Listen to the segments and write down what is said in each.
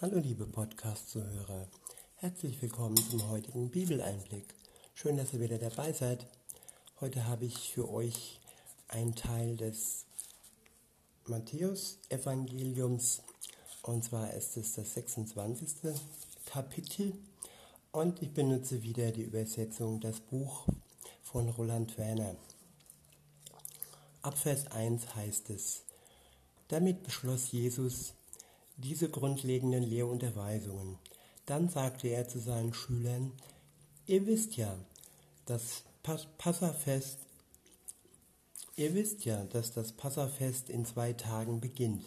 Hallo liebe Podcast-Zuhörer, herzlich willkommen zum heutigen Bibeleinblick. Schön, dass ihr wieder dabei seid. Heute habe ich für euch einen Teil des Matthäus-Evangeliums und zwar ist es das 26. Kapitel und ich benutze wieder die Übersetzung das Buch von Roland Werner. Ab Vers 1 heißt es, damit beschloss Jesus, diese grundlegenden Lehrunterweisungen. Dann sagte er zu seinen Schülern, ihr wisst ja, das Passafest, ihr wisst ja, dass das Passafest in zwei Tagen beginnt.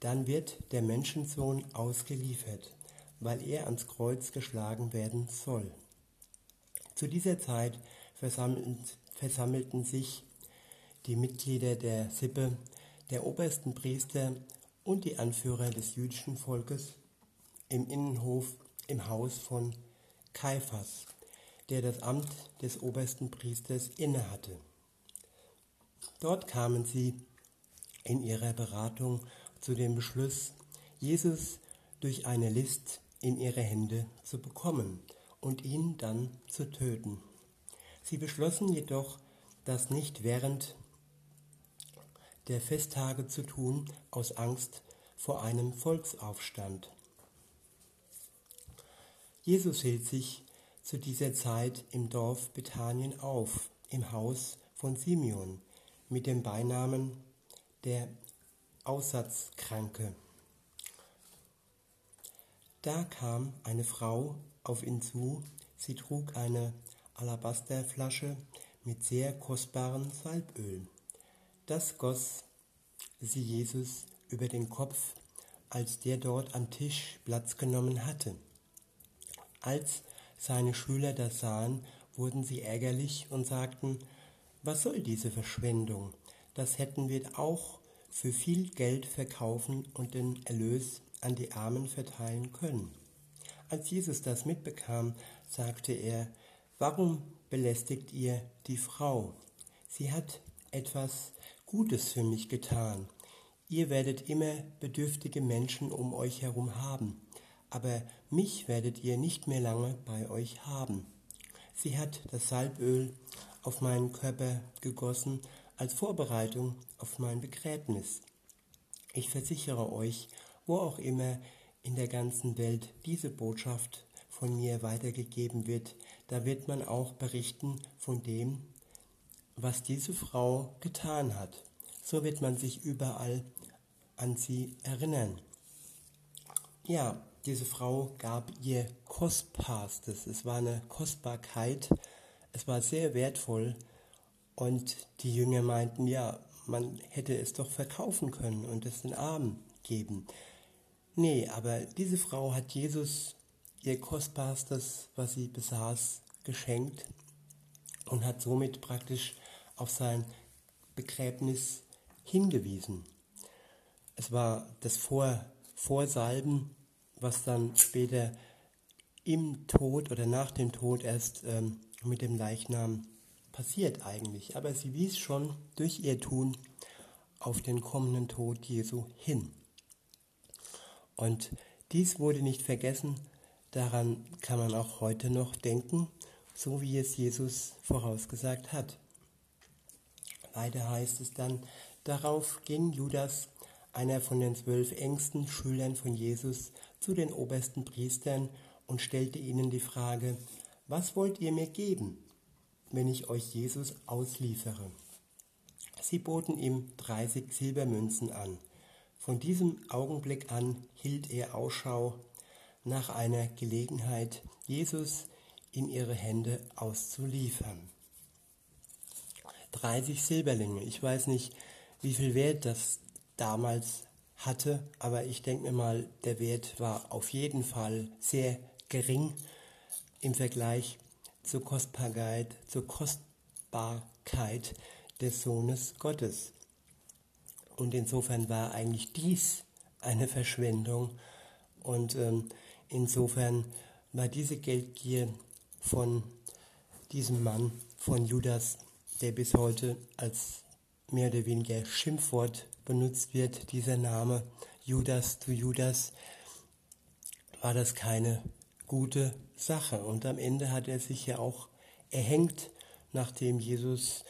Dann wird der Menschensohn ausgeliefert, weil er ans Kreuz geschlagen werden soll. Zu dieser Zeit versammelten sich die Mitglieder der Sippe, der obersten Priester und die Anführer des jüdischen Volkes im Innenhof im Haus von Kaiphas, der das Amt des obersten Priesters innehatte. Dort kamen sie in ihrer Beratung zu dem Beschluss, Jesus durch eine List in ihre Hände zu bekommen und ihn dann zu töten. Sie beschlossen jedoch, das nicht während der Festtage zu tun, aus Angst vor einem Volksaufstand. Jesus hielt sich zu dieser Zeit im Dorf Bethanien auf, im Haus von Simeon, mit dem Beinamen der Aussatzkranke. Da kam eine Frau auf ihn zu, sie trug eine Alabasterflasche mit sehr kostbarem Salböl. Das goss sie Jesus über den Kopf, als der dort am Tisch Platz genommen hatte. Als seine Schüler das sahen, wurden sie ärgerlich und sagten, was soll diese Verschwendung? Das hätten wir auch für viel Geld verkaufen und den Erlös an die Armen verteilen können. Als Jesus das mitbekam, sagte er, warum belästigt ihr die Frau? Sie hat etwas Gutes für mich getan. Ihr werdet immer bedürftige Menschen um euch herum haben, aber mich werdet ihr nicht mehr lange bei euch haben. Sie hat das Salböl auf meinen Körper gegossen als Vorbereitung auf mein Begräbnis. Ich versichere euch, wo auch immer in der ganzen Welt diese Botschaft von mir weitergegeben wird, da wird man auch berichten von dem, was diese Frau getan hat. So wird man sich überall an sie erinnern. Ja, diese Frau gab ihr Kostbarstes. Es war eine Kostbarkeit. Es war sehr wertvoll. Und die Jünger meinten, ja, man hätte es doch verkaufen können und es den Armen geben. Nee, aber diese Frau hat Jesus ihr Kostbarstes, was sie besaß, geschenkt und hat somit praktisch auf sein Begräbnis hingewiesen. Es war das Vor Vorsalben, was dann später im Tod oder nach dem Tod erst ähm, mit dem Leichnam passiert eigentlich. Aber sie wies schon durch ihr Tun auf den kommenden Tod Jesu hin. Und dies wurde nicht vergessen, daran kann man auch heute noch denken, so wie es Jesus vorausgesagt hat. Weiter heißt es dann, darauf ging Judas, einer von den zwölf engsten Schülern von Jesus, zu den obersten Priestern und stellte ihnen die Frage, was wollt ihr mir geben, wenn ich euch Jesus ausliefere? Sie boten ihm 30 Silbermünzen an. Von diesem Augenblick an hielt er Ausschau nach einer Gelegenheit, Jesus in ihre Hände auszuliefern. 30 Silberlinge. Ich weiß nicht, wie viel Wert das damals hatte, aber ich denke mir mal, der Wert war auf jeden Fall sehr gering im Vergleich zur Kostbarkeit, zur Kostbarkeit des Sohnes Gottes. Und insofern war eigentlich dies eine Verschwendung und ähm, insofern war diese Geldgier von diesem Mann, von Judas, der bis heute als mehr oder weniger Schimpfwort benutzt wird, dieser Name Judas zu Judas, war das keine gute Sache. Und am Ende hat er sich ja auch erhängt, nachdem Jesus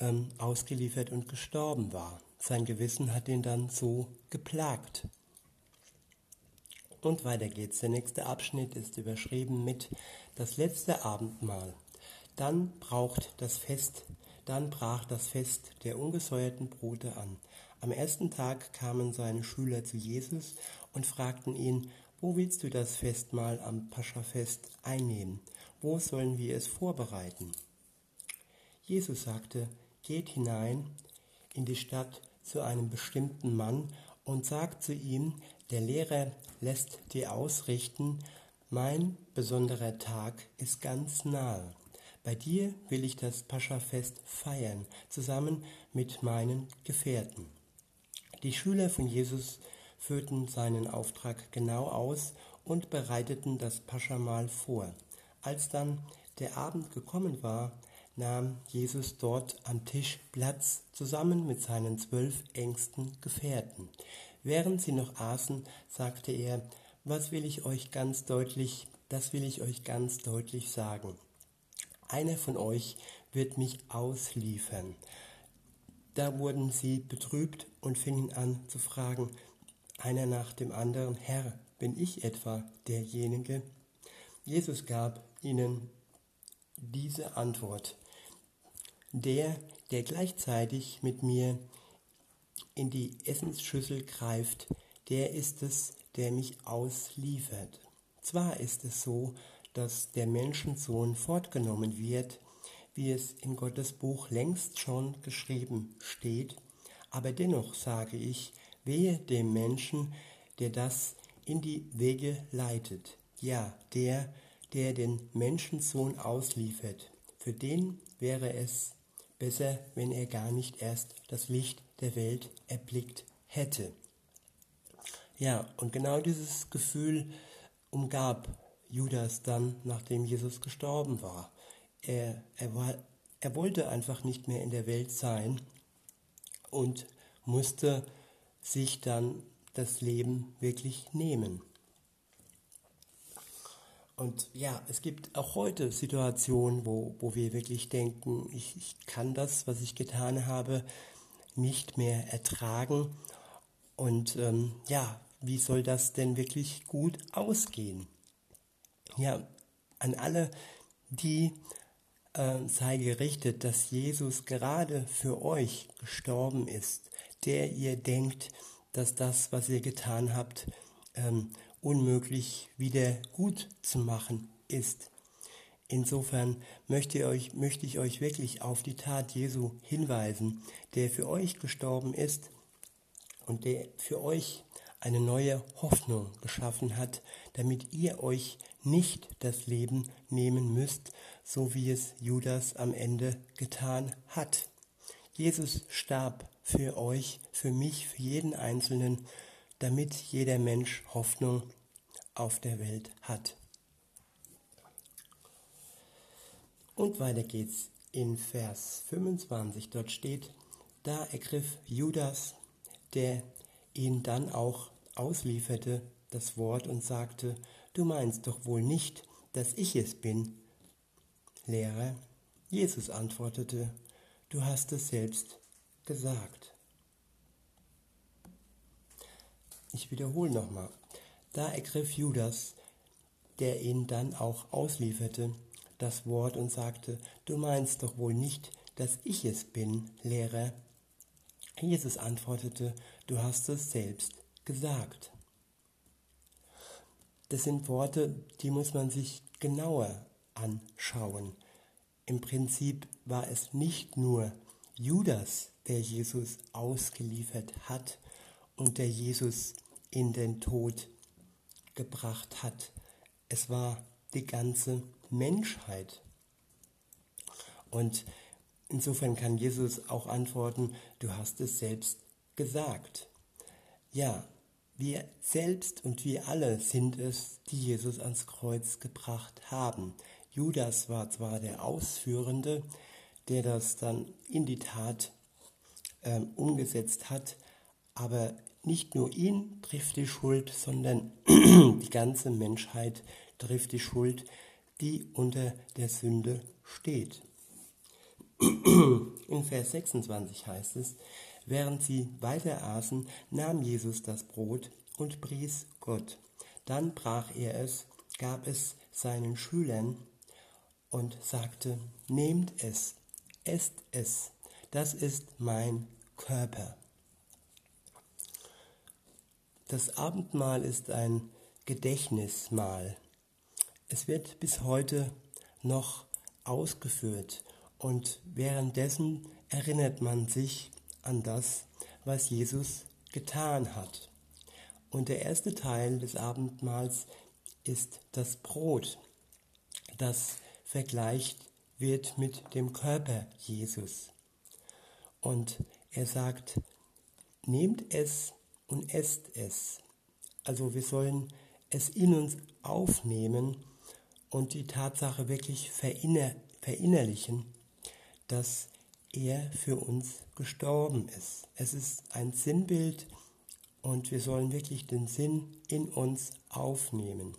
ähm, ausgeliefert und gestorben war. Sein Gewissen hat ihn dann so geplagt. Und weiter geht's. Der nächste Abschnitt ist überschrieben mit das letzte Abendmahl. Dann braucht das Fest, dann brach das Fest der ungesäuerten Brote an. Am ersten Tag kamen seine Schüler zu Jesus und fragten ihn, wo willst du das Festmahl am Paschafest einnehmen? Wo sollen wir es vorbereiten? Jesus sagte, geht hinein in die Stadt zu einem bestimmten Mann und sagt zu ihm, der Lehrer lässt dir ausrichten, mein besonderer Tag ist ganz nahe. Bei dir will ich das Paschafest feiern, zusammen mit meinen Gefährten. Die Schüler von Jesus führten seinen Auftrag genau aus und bereiteten das Paschamahl vor. Als dann der Abend gekommen war, nahm Jesus dort am Tisch Platz zusammen mit seinen zwölf engsten Gefährten. Während sie noch aßen, sagte er, was will ich euch ganz deutlich, das will ich euch ganz deutlich sagen. Einer von euch wird mich ausliefern. Da wurden sie betrübt und fingen an zu fragen, einer nach dem anderen, Herr, bin ich etwa derjenige? Jesus gab ihnen diese Antwort. Der, der gleichzeitig mit mir in die Essensschüssel greift, der ist es, der mich ausliefert. Zwar ist es so, dass der Menschensohn fortgenommen wird, wie es in Gottes Buch längst schon geschrieben steht, aber dennoch sage ich, wehe dem Menschen, der das in die Wege leitet, ja, der, der den Menschensohn ausliefert, für den wäre es besser, wenn er gar nicht erst das Licht der Welt erblickt hätte. Ja, und genau dieses Gefühl umgab Judas dann, nachdem Jesus gestorben war. Er, er, war, er wollte einfach nicht mehr in der Welt sein und musste sich dann das Leben wirklich nehmen. Und ja, es gibt auch heute Situationen, wo, wo wir wirklich denken, ich, ich kann das, was ich getan habe, nicht mehr ertragen. Und ähm, ja, wie soll das denn wirklich gut ausgehen? Ja, an alle, die äh, sei gerichtet, dass Jesus gerade für euch gestorben ist, der ihr denkt, dass das, was ihr getan habt, ähm, unmöglich wieder gut zu machen ist. Insofern möchte, euch, möchte ich euch wirklich auf die Tat Jesu hinweisen, der für euch gestorben ist und der für euch eine neue Hoffnung geschaffen hat, damit ihr euch nicht das Leben nehmen müsst, so wie es Judas am Ende getan hat. Jesus starb für euch, für mich, für jeden Einzelnen, damit jeder Mensch Hoffnung auf der Welt hat. Und weiter geht's in Vers 25. Dort steht, da ergriff Judas, der ihn dann auch auslieferte, das Wort und sagte, du meinst doch wohl nicht, dass ich es bin. Lehrer, Jesus antwortete, du hast es selbst gesagt. Ich wiederhole nochmal. Da ergriff Judas, der ihn dann auch auslieferte, das Wort und sagte, du meinst doch wohl nicht, dass ich es bin, Lehrer. Jesus antwortete, du hast es selbst gesagt. Das sind Worte, die muss man sich genauer anschauen. Im Prinzip war es nicht nur Judas, der Jesus ausgeliefert hat und der Jesus in den Tod gebracht hat. Es war die ganze Menschheit. Und insofern kann Jesus auch antworten, du hast es selbst gesagt. Ja, wir selbst und wir alle sind es, die Jesus ans Kreuz gebracht haben. Judas war zwar der Ausführende, der das dann in die Tat ähm, umgesetzt hat, aber nicht nur ihn trifft die Schuld, sondern die ganze Menschheit trifft die Schuld, die unter der Sünde steht. In Vers 26 heißt es, während sie weiter aßen, nahm Jesus das Brot und pries Gott. Dann brach er es, gab es seinen Schülern und sagte, nehmt es, esst es, das ist mein Körper. Das Abendmahl ist ein Gedächtnismahl. Es wird bis heute noch ausgeführt und währenddessen erinnert man sich an das, was Jesus getan hat. Und der erste Teil des Abendmahls ist das Brot, das vergleicht wird mit dem Körper Jesus. Und er sagt, nehmt es und esst es. Also wir sollen es in uns aufnehmen und die Tatsache wirklich verinner verinnerlichen, dass er für uns gestorben ist. Es ist ein Sinnbild und wir sollen wirklich den Sinn in uns aufnehmen.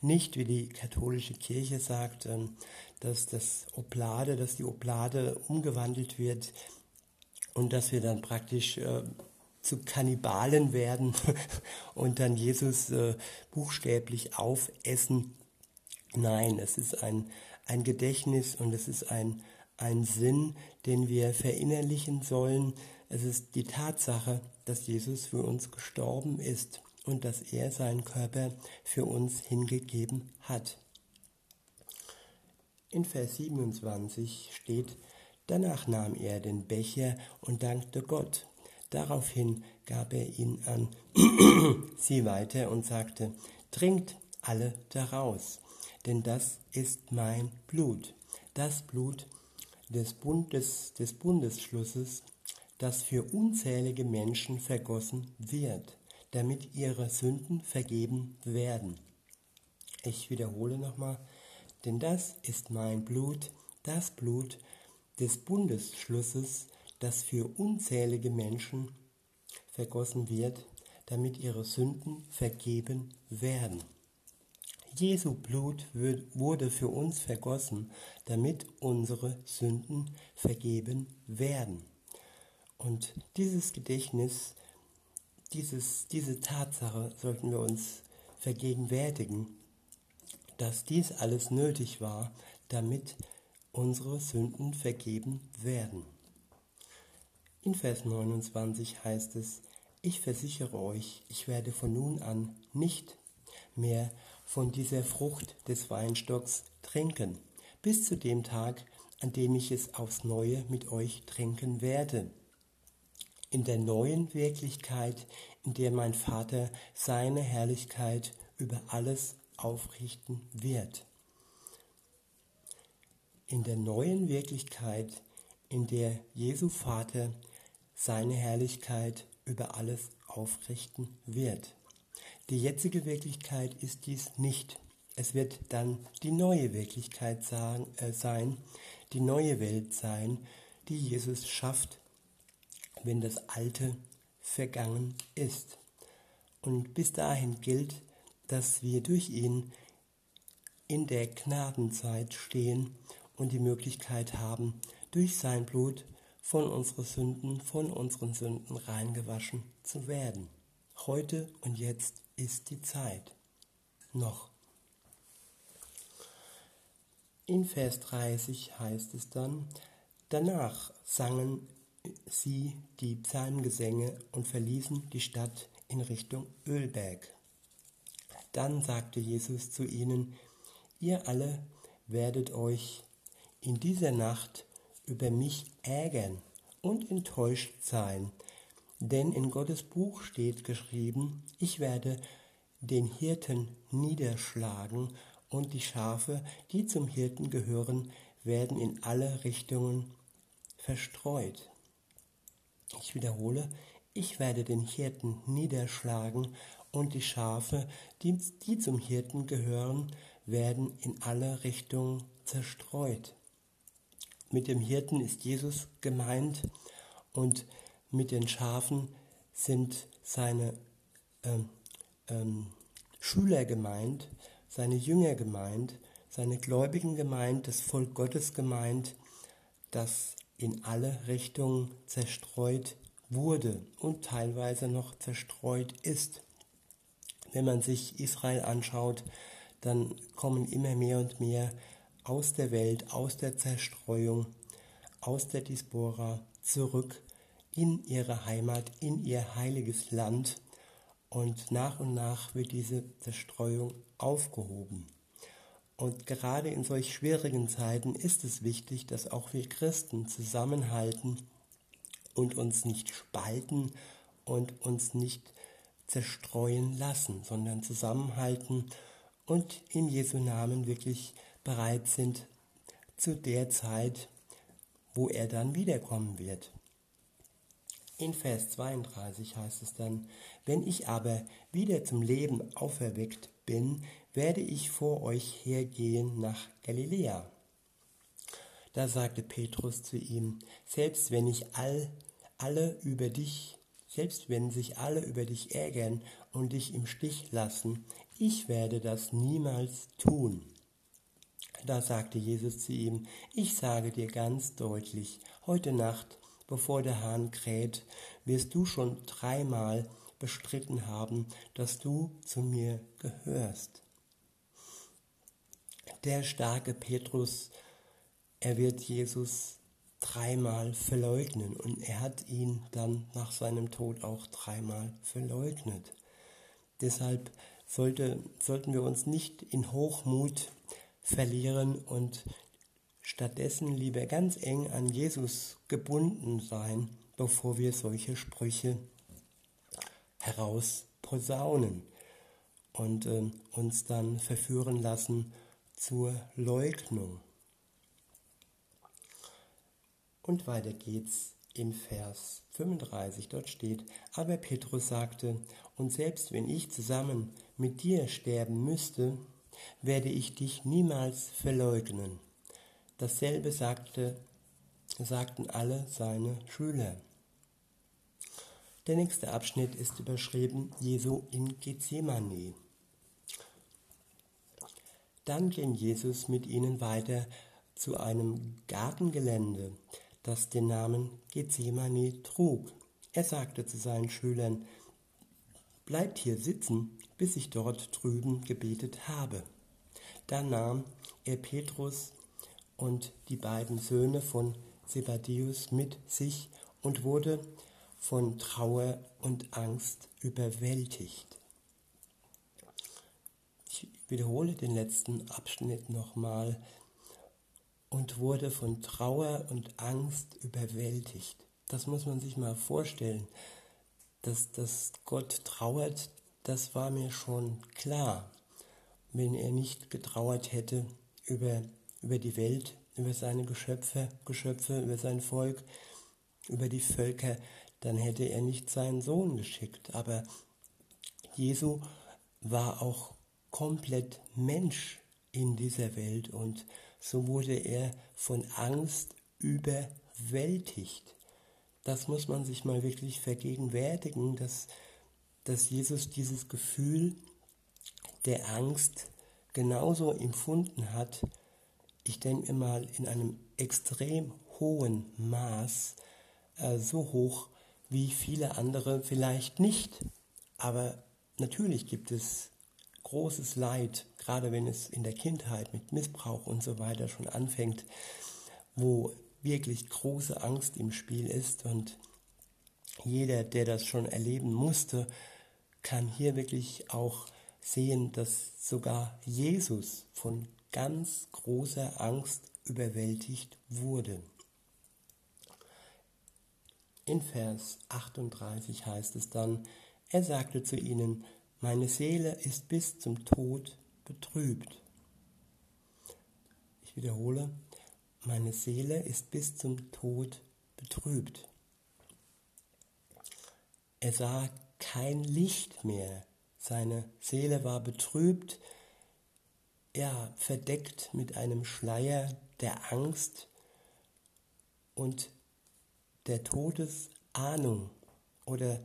Nicht wie die katholische Kirche sagt, ähm, dass das Oblade, dass die Oblade umgewandelt wird und dass wir dann praktisch äh, zu Kannibalen werden und dann Jesus äh, buchstäblich aufessen. Nein, es ist ein, ein Gedächtnis und es ist ein, ein Sinn, den wir verinnerlichen sollen. Es ist die Tatsache, dass Jesus für uns gestorben ist und dass er seinen Körper für uns hingegeben hat. In Vers 27 steht, danach nahm er den Becher und dankte Gott. Daraufhin gab er ihn an sie weiter und sagte, trinkt alle daraus, denn das ist mein Blut, das Blut des, Bundes, des Bundesschlusses, das für unzählige Menschen vergossen wird, damit ihre Sünden vergeben werden. Ich wiederhole nochmal, denn das ist mein Blut, das Blut des Bundesschlusses, das für unzählige Menschen vergossen wird, damit ihre Sünden vergeben werden. Jesu Blut wurde für uns vergossen, damit unsere Sünden vergeben werden. Und dieses Gedächtnis, dieses, diese Tatsache sollten wir uns vergegenwärtigen, dass dies alles nötig war, damit unsere Sünden vergeben werden. In Vers 29 heißt es, ich versichere euch, ich werde von nun an nicht mehr von dieser Frucht des Weinstocks trinken, bis zu dem Tag, an dem ich es aufs neue mit euch trinken werde. In der neuen Wirklichkeit, in der mein Vater seine Herrlichkeit über alles aufrichten wird. In der neuen Wirklichkeit, in der Jesu Vater seine Herrlichkeit über alles aufrichten wird. Die jetzige Wirklichkeit ist dies nicht. Es wird dann die neue Wirklichkeit äh, sein, die neue Welt sein, die Jesus schafft, wenn das Alte vergangen ist. Und bis dahin gilt, dass wir durch ihn in der Gnadenzeit stehen und die Möglichkeit haben, durch sein Blut von unseren Sünden, von unseren Sünden reingewaschen zu werden. Heute und jetzt ist die Zeit. Noch. In Vers 30 heißt es dann, danach sangen sie die Psalmgesänge und verließen die Stadt in Richtung Ölberg. Dann sagte Jesus zu ihnen, ihr alle werdet euch in dieser Nacht über mich ärgern und enttäuscht sein. Denn in Gottes Buch steht geschrieben, ich werde den Hirten niederschlagen und die Schafe, die zum Hirten gehören, werden in alle Richtungen verstreut. Ich wiederhole, ich werde den Hirten niederschlagen und die Schafe, die, die zum Hirten gehören, werden in alle Richtungen zerstreut. Mit dem Hirten ist Jesus gemeint und mit den Schafen sind seine ähm, ähm, Schüler gemeint, seine Jünger gemeint, seine Gläubigen gemeint, das Volk Gottes gemeint, das in alle Richtungen zerstreut wurde und teilweise noch zerstreut ist. Wenn man sich Israel anschaut, dann kommen immer mehr und mehr aus der Welt, aus der Zerstreuung, aus der Diaspora zurück in ihre Heimat, in ihr heiliges Land und nach und nach wird diese Zerstreuung aufgehoben. Und gerade in solch schwierigen Zeiten ist es wichtig, dass auch wir Christen zusammenhalten und uns nicht spalten und uns nicht zerstreuen lassen, sondern zusammenhalten und in Jesu Namen wirklich bereit sind zu der Zeit, wo er dann wiederkommen wird. In Vers 32 heißt es dann, wenn ich aber wieder zum Leben auferweckt bin, werde ich vor euch hergehen nach Galiläa. Da sagte Petrus zu ihm, selbst wenn ich all, alle über dich, selbst wenn sich alle über dich ärgern und dich im Stich lassen, ich werde das niemals tun. Da sagte Jesus zu ihm, ich sage dir ganz deutlich, heute Nacht bevor der Hahn kräht, wirst du schon dreimal bestritten haben, dass du zu mir gehörst. Der starke Petrus, er wird Jesus dreimal verleugnen und er hat ihn dann nach seinem Tod auch dreimal verleugnet. Deshalb sollte, sollten wir uns nicht in Hochmut verlieren und stattdessen lieber ganz eng an Jesus gebunden sein, bevor wir solche Sprüche herausposaunen und äh, uns dann verführen lassen zur Leugnung. Und weiter geht's in Vers 35. Dort steht, aber Petrus sagte, und selbst wenn ich zusammen mit dir sterben müsste, werde ich dich niemals verleugnen. Dasselbe sagte, sagten alle seine Schüler. Der nächste Abschnitt ist überschrieben Jesu in Gethsemane. Dann ging Jesus mit ihnen weiter zu einem Gartengelände, das den Namen Gethsemane trug. Er sagte zu seinen Schülern, Bleibt hier sitzen, bis ich dort drüben gebetet habe. Dann nahm er Petrus und die beiden Söhne von Zebedäus mit sich und wurde von Trauer und Angst überwältigt. Ich wiederhole den letzten Abschnitt nochmal und wurde von Trauer und Angst überwältigt. Das muss man sich mal vorstellen. Dass, dass Gott trauert, das war mir schon klar. Wenn er nicht getrauert hätte über über die Welt, über seine Geschöpfe, Geschöpfe, über sein Volk, über die Völker, dann hätte er nicht seinen Sohn geschickt. Aber Jesu war auch komplett Mensch in dieser Welt und so wurde er von Angst überwältigt. Das muss man sich mal wirklich vergegenwärtigen, dass, dass Jesus dieses Gefühl der Angst genauso empfunden hat ich denke mal, in einem extrem hohen Maß, äh, so hoch wie viele andere vielleicht nicht. Aber natürlich gibt es großes Leid, gerade wenn es in der Kindheit mit Missbrauch und so weiter schon anfängt, wo wirklich große Angst im Spiel ist und jeder, der das schon erleben musste, kann hier wirklich auch sehen, dass sogar Jesus von ganz großer Angst überwältigt wurde. In Vers 38 heißt es dann, er sagte zu ihnen, meine Seele ist bis zum Tod betrübt. Ich wiederhole, meine Seele ist bis zum Tod betrübt. Er sah kein Licht mehr. Seine Seele war betrübt, ja, verdeckt mit einem Schleier der Angst und der Todesahnung oder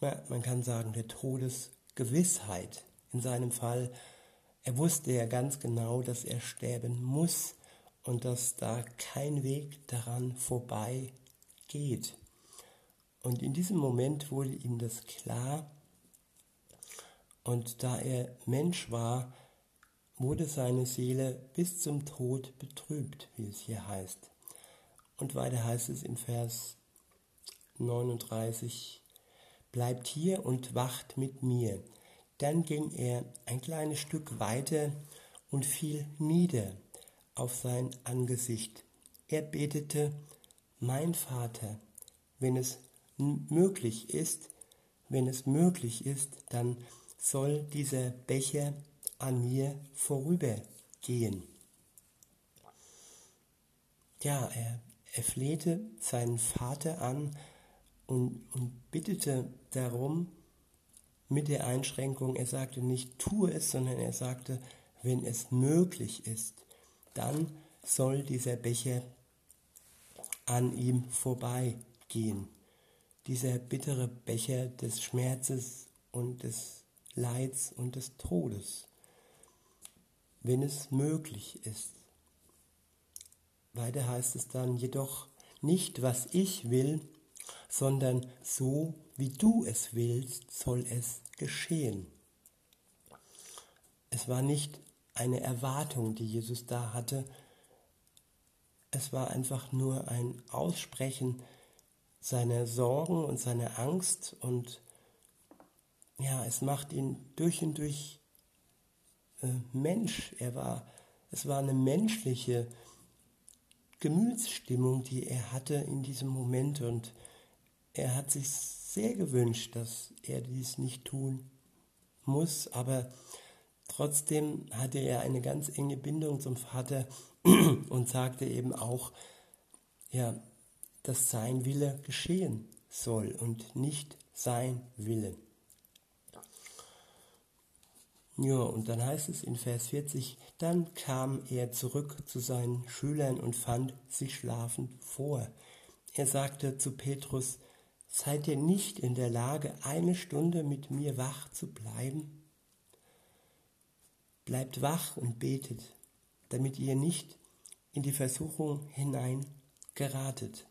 man kann sagen, der Todesgewissheit. In seinem Fall, er wusste ja ganz genau, dass er sterben muss und dass da kein Weg daran vorbei geht. Und in diesem Moment wurde ihm das klar. Und da er Mensch war, wurde seine Seele bis zum Tod betrübt, wie es hier heißt. Und weiter heißt es im Vers 39, bleibt hier und wacht mit mir. Dann ging er ein kleines Stück weiter und fiel nieder auf sein Angesicht. Er betete, mein Vater, wenn es möglich ist, wenn es möglich ist, dann soll dieser Becher an mir vorübergehen. Ja, er, er flehte seinen Vater an und, und bittete darum, mit der Einschränkung, er sagte nicht, tue es, sondern er sagte, wenn es möglich ist, dann soll dieser Becher an ihm vorbeigehen. Dieser bittere Becher des Schmerzes und des Leids und des Todes, wenn es möglich ist. Weiter heißt es dann jedoch nicht, was ich will, sondern so, wie du es willst, soll es geschehen. Es war nicht eine Erwartung, die Jesus da hatte, es war einfach nur ein Aussprechen seiner Sorgen und seiner Angst und ja, es macht ihn durch und durch Mensch. Er war, es war eine menschliche Gemütsstimmung, die er hatte in diesem Moment und er hat sich sehr gewünscht, dass er dies nicht tun muss, aber trotzdem hatte er eine ganz enge Bindung zum Vater und sagte eben auch, ja, dass sein Wille geschehen soll und nicht sein Wille. Ja, und dann heißt es in Vers 40, dann kam er zurück zu seinen Schülern und fand sie schlafend vor. Er sagte zu Petrus, seid ihr nicht in der Lage, eine Stunde mit mir wach zu bleiben? Bleibt wach und betet, damit ihr nicht in die Versuchung hinein geratet.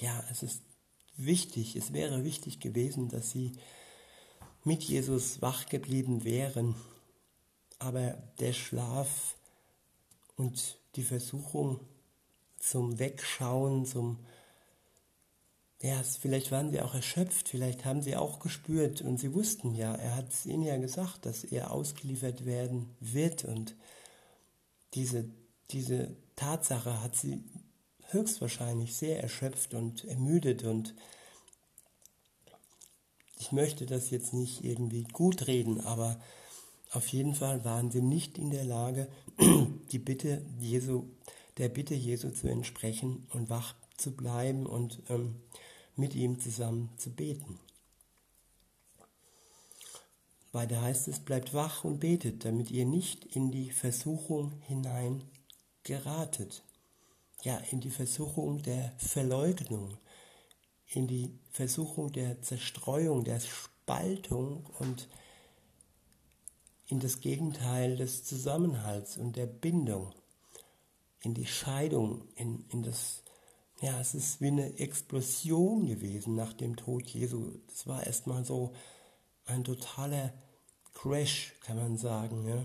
Ja, es ist wichtig, es wäre wichtig gewesen, dass sie mit Jesus wach geblieben wären, aber der Schlaf und die Versuchung zum Wegschauen, zum ja, vielleicht waren sie auch erschöpft, vielleicht haben sie auch gespürt und sie wussten ja, er hat es ihnen ja gesagt, dass er ausgeliefert werden wird und diese, diese Tatsache hat sie höchstwahrscheinlich sehr erschöpft und ermüdet und ich möchte das jetzt nicht irgendwie gut reden, aber auf jeden Fall waren sie nicht in der Lage, die Bitte Jesu, der Bitte Jesu zu entsprechen und wach zu bleiben und ähm, mit ihm zusammen zu beten. Weiter heißt es, bleibt wach und betet, damit ihr nicht in die Versuchung hinein geratet. Ja, in die Versuchung der Verleugnung, in die Versuchung der Zerstreuung, der Spaltung und in das Gegenteil des Zusammenhalts und der Bindung, in die Scheidung, in, in das ja, es ist wie eine Explosion gewesen nach dem Tod Jesu. Das war erstmal so ein totaler Crash, kann man sagen. Ja.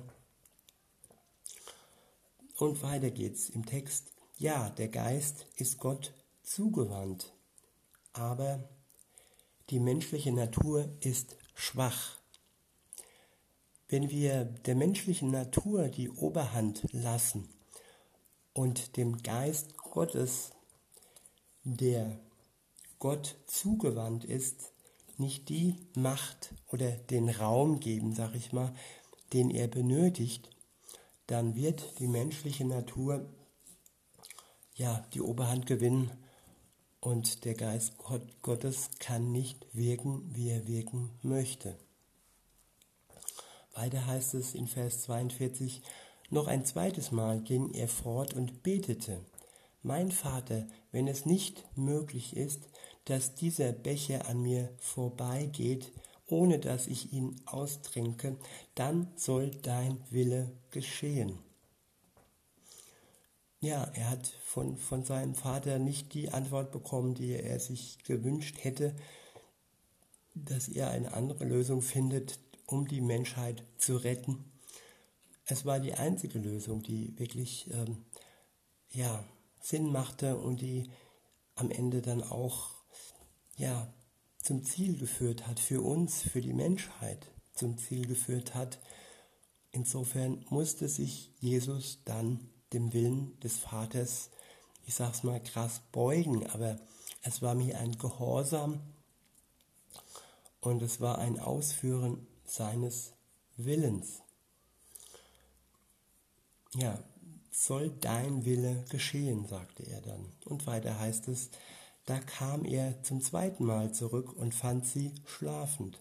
Und weiter geht's im Text. Ja, der Geist ist Gott zugewandt, aber die menschliche Natur ist schwach. Wenn wir der menschlichen Natur die Oberhand lassen und dem Geist Gottes der Gott zugewandt ist, nicht die Macht oder den Raum geben, sag ich mal, den er benötigt, dann wird die menschliche Natur ja die Oberhand gewinnen und der Geist Gottes kann nicht wirken, wie er wirken möchte. Weiter heißt es in Vers 42, noch ein zweites Mal ging er fort und betete mein Vater, wenn es nicht möglich ist, dass dieser Becher an mir vorbeigeht, ohne dass ich ihn austrinke, dann soll dein Wille geschehen. Ja, er hat von, von seinem Vater nicht die Antwort bekommen, die er sich gewünscht hätte, dass er eine andere Lösung findet, um die Menschheit zu retten. Es war die einzige Lösung, die wirklich ähm, ja, Sinn machte und die am Ende dann auch ja, zum Ziel geführt hat, für uns, für die Menschheit zum Ziel geführt hat. Insofern musste sich Jesus dann dem Willen des Vaters, ich sag's mal krass, beugen, aber es war mir ein Gehorsam und es war ein Ausführen seines Willens. Ja, soll dein Wille geschehen, sagte er dann. Und weiter heißt es, da kam er zum zweiten Mal zurück und fand sie schlafend,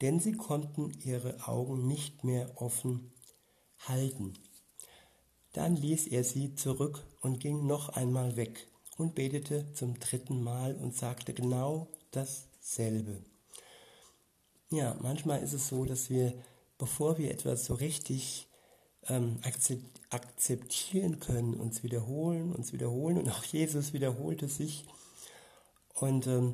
denn sie konnten ihre Augen nicht mehr offen halten. Dann ließ er sie zurück und ging noch einmal weg und betete zum dritten Mal und sagte genau dasselbe. Ja, manchmal ist es so, dass wir, bevor wir etwas so richtig ähm, akzeptieren können, uns wiederholen, uns wiederholen und auch Jesus wiederholte sich und ähm,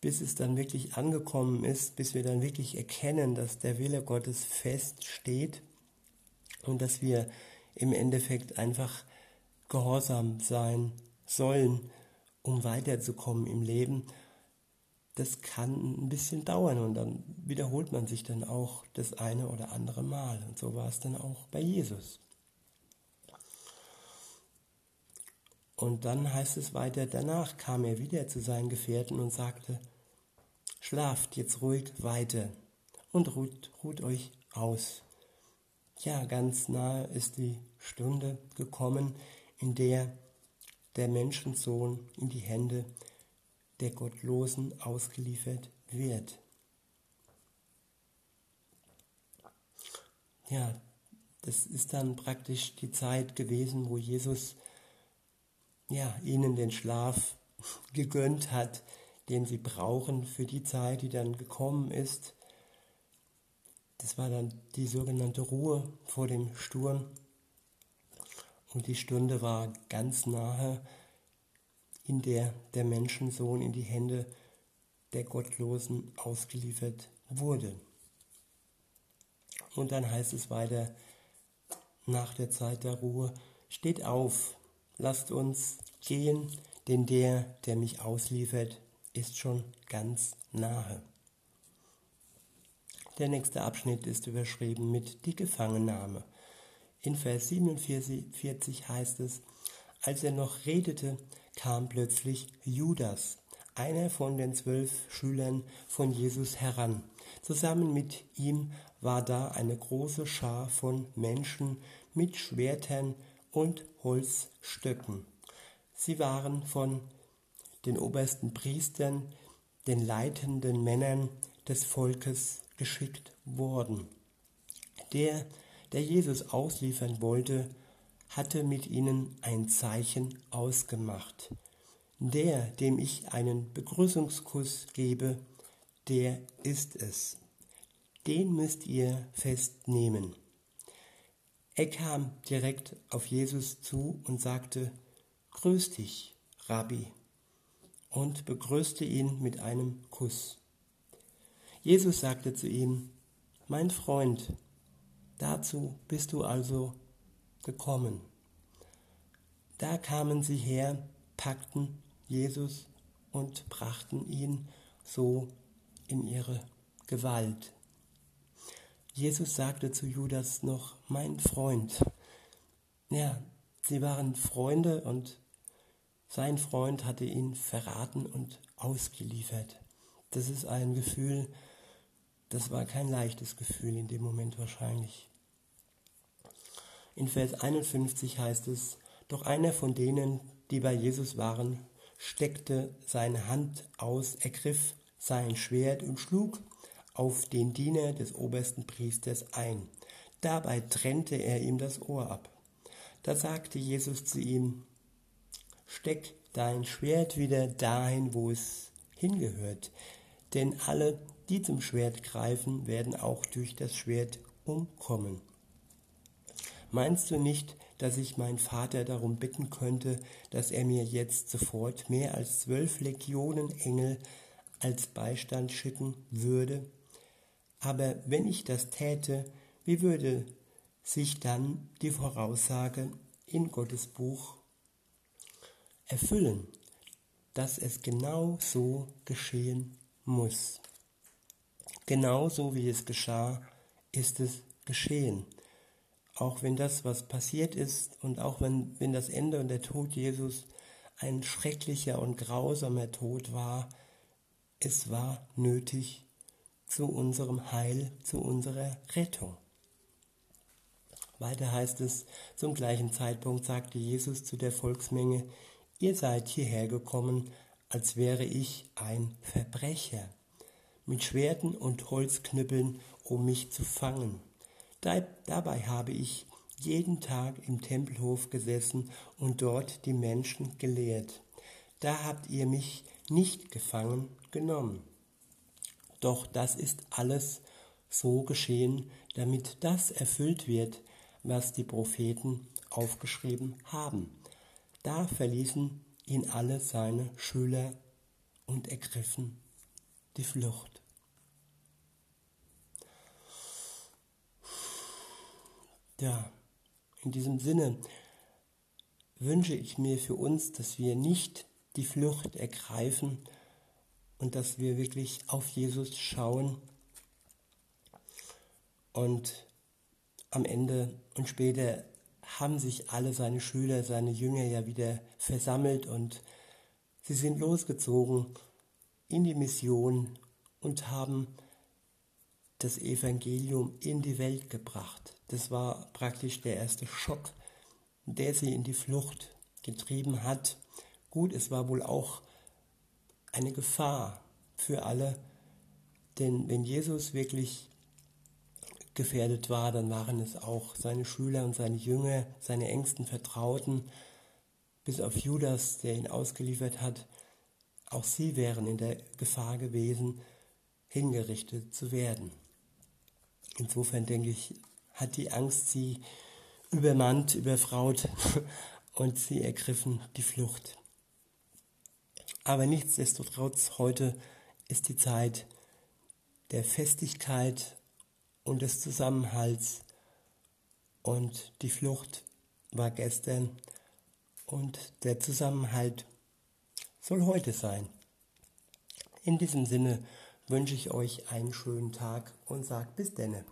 bis es dann wirklich angekommen ist, bis wir dann wirklich erkennen, dass der Wille Gottes feststeht und dass wir im Endeffekt einfach gehorsam sein sollen, um weiterzukommen im Leben, das kann ein bisschen dauern und dann wiederholt man sich dann auch das eine oder andere Mal. Und so war es dann auch bei Jesus. Und dann heißt es weiter, danach kam er wieder zu seinen Gefährten und sagte, schlaft jetzt ruhig weiter und ruht, ruht euch aus. Ja, ganz nahe ist die Stunde gekommen, in der der Menschensohn in die Hände der Gottlosen ausgeliefert wird. Ja, das ist dann praktisch die Zeit gewesen, wo Jesus ja, ihnen den Schlaf gegönnt hat, den sie brauchen für die Zeit, die dann gekommen ist. Das war dann die sogenannte Ruhe vor dem Sturm. Und die Stunde war ganz nahe, in der der Menschensohn in die Hände der Gottlosen ausgeliefert wurde. Und dann heißt es weiter, nach der Zeit der Ruhe, steht auf, lasst uns gehen, denn der, der mich ausliefert, ist schon ganz nahe. Der nächste Abschnitt ist überschrieben mit die Gefangennahme. In Vers 47 heißt es, als er noch redete, kam plötzlich Judas, einer von den zwölf Schülern von Jesus, heran. Zusammen mit ihm war da eine große Schar von Menschen mit Schwertern und Holzstöcken. Sie waren von den obersten Priestern, den leitenden Männern des Volkes geschickt worden. Der, der Jesus ausliefern wollte, hatte mit ihnen ein Zeichen ausgemacht. Der, dem ich einen Begrüßungskuss gebe, der ist es. Den müsst ihr festnehmen. Er kam direkt auf Jesus zu und sagte, Grüß dich, Rabbi, und begrüßte ihn mit einem Kuss. Jesus sagte zu ihm, Mein Freund, dazu bist du also gekommen. Da kamen sie her, packten Jesus und brachten ihn so in ihre Gewalt. Jesus sagte zu Judas noch, mein Freund. Ja, sie waren Freunde und sein Freund hatte ihn verraten und ausgeliefert. Das ist ein Gefühl, das war kein leichtes Gefühl in dem Moment wahrscheinlich. In Vers 51 heißt es, doch einer von denen, die bei Jesus waren, steckte seine Hand aus, ergriff sein Schwert und schlug auf den Diener des obersten Priesters ein. Dabei trennte er ihm das Ohr ab. Da sagte Jesus zu ihm, Steck dein Schwert wieder dahin, wo es hingehört. Denn alle, die zum Schwert greifen, werden auch durch das Schwert umkommen. Meinst du nicht, dass ich meinen Vater darum bitten könnte, dass er mir jetzt sofort mehr als zwölf Legionen Engel als Beistand schicken würde? Aber wenn ich das täte, wie würde sich dann die Voraussage in Gottes Buch erfüllen, dass es genau so geschehen muss? Genauso wie es geschah, ist es geschehen. Auch wenn das, was passiert ist und auch wenn, wenn das Ende und der Tod Jesus ein schrecklicher und grausamer Tod war, es war nötig zu unserem Heil, zu unserer Rettung. Weiter heißt es, zum gleichen Zeitpunkt sagte Jesus zu der Volksmenge, ihr seid hierher gekommen, als wäre ich ein Verbrecher, mit Schwerten und Holzknüppeln, um mich zu fangen. Dabei habe ich jeden Tag im Tempelhof gesessen und dort die Menschen gelehrt. Da habt ihr mich nicht gefangen genommen. Doch das ist alles so geschehen, damit das erfüllt wird, was die Propheten aufgeschrieben haben. Da verließen ihn alle seine Schüler und ergriffen die Flucht. Ja, in diesem Sinne wünsche ich mir für uns, dass wir nicht die Flucht ergreifen und dass wir wirklich auf Jesus schauen und am Ende und später haben sich alle seine Schüler, seine Jünger ja wieder versammelt und sie sind losgezogen in die Mission und haben das Evangelium in die Welt gebracht. Das war praktisch der erste Schock, der sie in die Flucht getrieben hat. Gut, es war wohl auch eine Gefahr für alle, denn wenn Jesus wirklich gefährdet war, dann waren es auch seine Schüler und seine Jünger, seine engsten Vertrauten, bis auf Judas, der ihn ausgeliefert hat. Auch sie wären in der Gefahr gewesen, hingerichtet zu werden. Insofern denke ich, hat die Angst sie übermannt, überfraut und sie ergriffen die Flucht. Aber nichtsdestotrotz, heute ist die Zeit der Festigkeit und des Zusammenhalts und die Flucht war gestern und der Zusammenhalt soll heute sein. In diesem Sinne wünsche ich euch einen schönen Tag und sage bis denne.